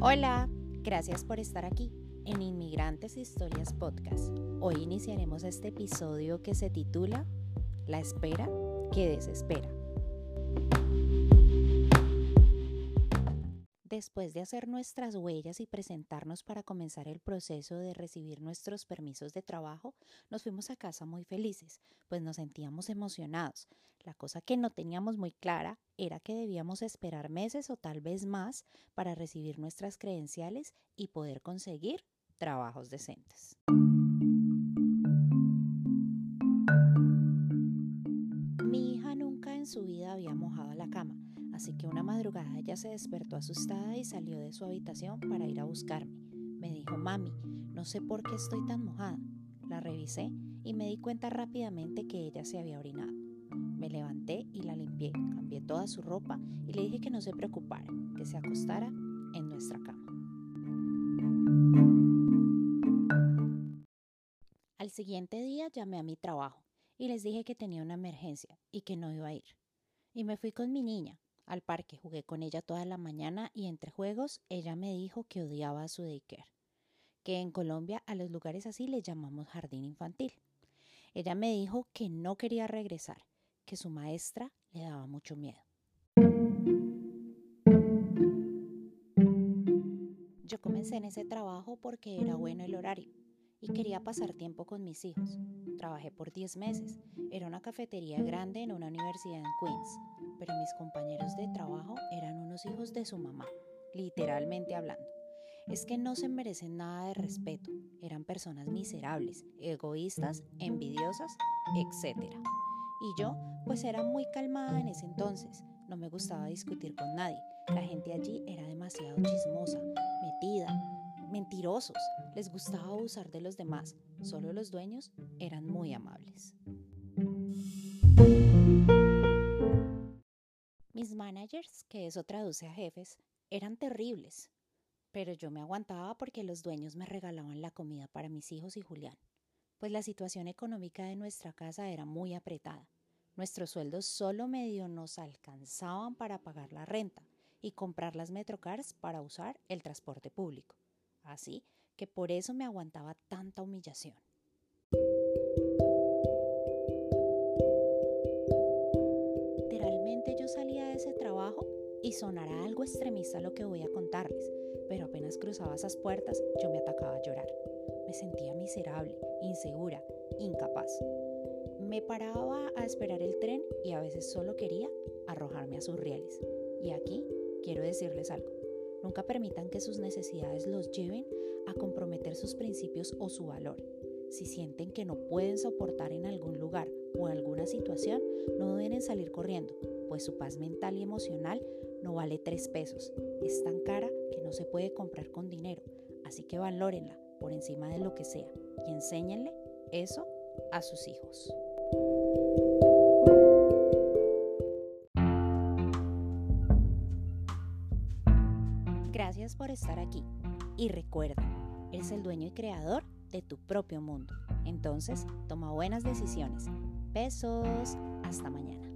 Hola, gracias por estar aquí en Inmigrantes Historias Podcast. Hoy iniciaremos este episodio que se titula La espera que desespera. Después de hacer nuestras huellas y presentarnos para comenzar el proceso de recibir nuestros permisos de trabajo, nos fuimos a casa muy felices, pues nos sentíamos emocionados. La cosa que no teníamos muy clara era que debíamos esperar meses o tal vez más para recibir nuestras credenciales y poder conseguir trabajos decentes. Mi hija nunca en su vida había mojado Así que una madrugada ella se despertó asustada y salió de su habitación para ir a buscarme. Me dijo, mami, no sé por qué estoy tan mojada. La revisé y me di cuenta rápidamente que ella se había orinado. Me levanté y la limpié, cambié toda su ropa y le dije que no se preocupara, que se acostara en nuestra cama. Al siguiente día llamé a mi trabajo y les dije que tenía una emergencia y que no iba a ir. Y me fui con mi niña, al parque, jugué con ella toda la mañana y entre juegos ella me dijo que odiaba a su daycare, que en Colombia a los lugares así le llamamos jardín infantil. Ella me dijo que no quería regresar, que su maestra le daba mucho miedo. Yo comencé en ese trabajo porque era bueno el horario y quería pasar tiempo con mis hijos. Trabajé por 10 meses. Era una cafetería grande en una universidad en Queens, pero mis compañeros de trabajo eran unos hijos de su mamá, literalmente hablando. Es que no se merecen nada de respeto. Eran personas miserables, egoístas, envidiosas, etc. Y yo, pues era muy calmada en ese entonces. No me gustaba discutir con nadie. La gente allí era demasiado chismosa, metida, mentirosos, les gustaba abusar de los demás, solo los dueños eran muy amables. Mis managers, que eso traduce a jefes, eran terribles, pero yo me aguantaba porque los dueños me regalaban la comida para mis hijos y Julián, pues la situación económica de nuestra casa era muy apretada. Nuestros sueldos solo medio nos alcanzaban para pagar la renta y comprar las Metrocars para usar el transporte público así que por eso me aguantaba tanta humillación. Literalmente yo salía de ese trabajo y sonará algo extremista lo que voy a contarles, pero apenas cruzaba esas puertas yo me atacaba a llorar. Me sentía miserable, insegura, incapaz. Me paraba a esperar el tren y a veces solo quería arrojarme a sus rieles. Y aquí quiero decirles algo. Nunca permitan que sus necesidades los lleven a comprometer sus principios o su valor. Si sienten que no pueden soportar en algún lugar o alguna situación, no deben en salir corriendo, pues su paz mental y emocional no vale tres pesos. Es tan cara que no se puede comprar con dinero, así que valórenla por encima de lo que sea y enséñenle eso a sus hijos. Gracias por estar aquí. Y recuerda, eres el dueño y creador de tu propio mundo. Entonces, toma buenas decisiones. Besos. Hasta mañana.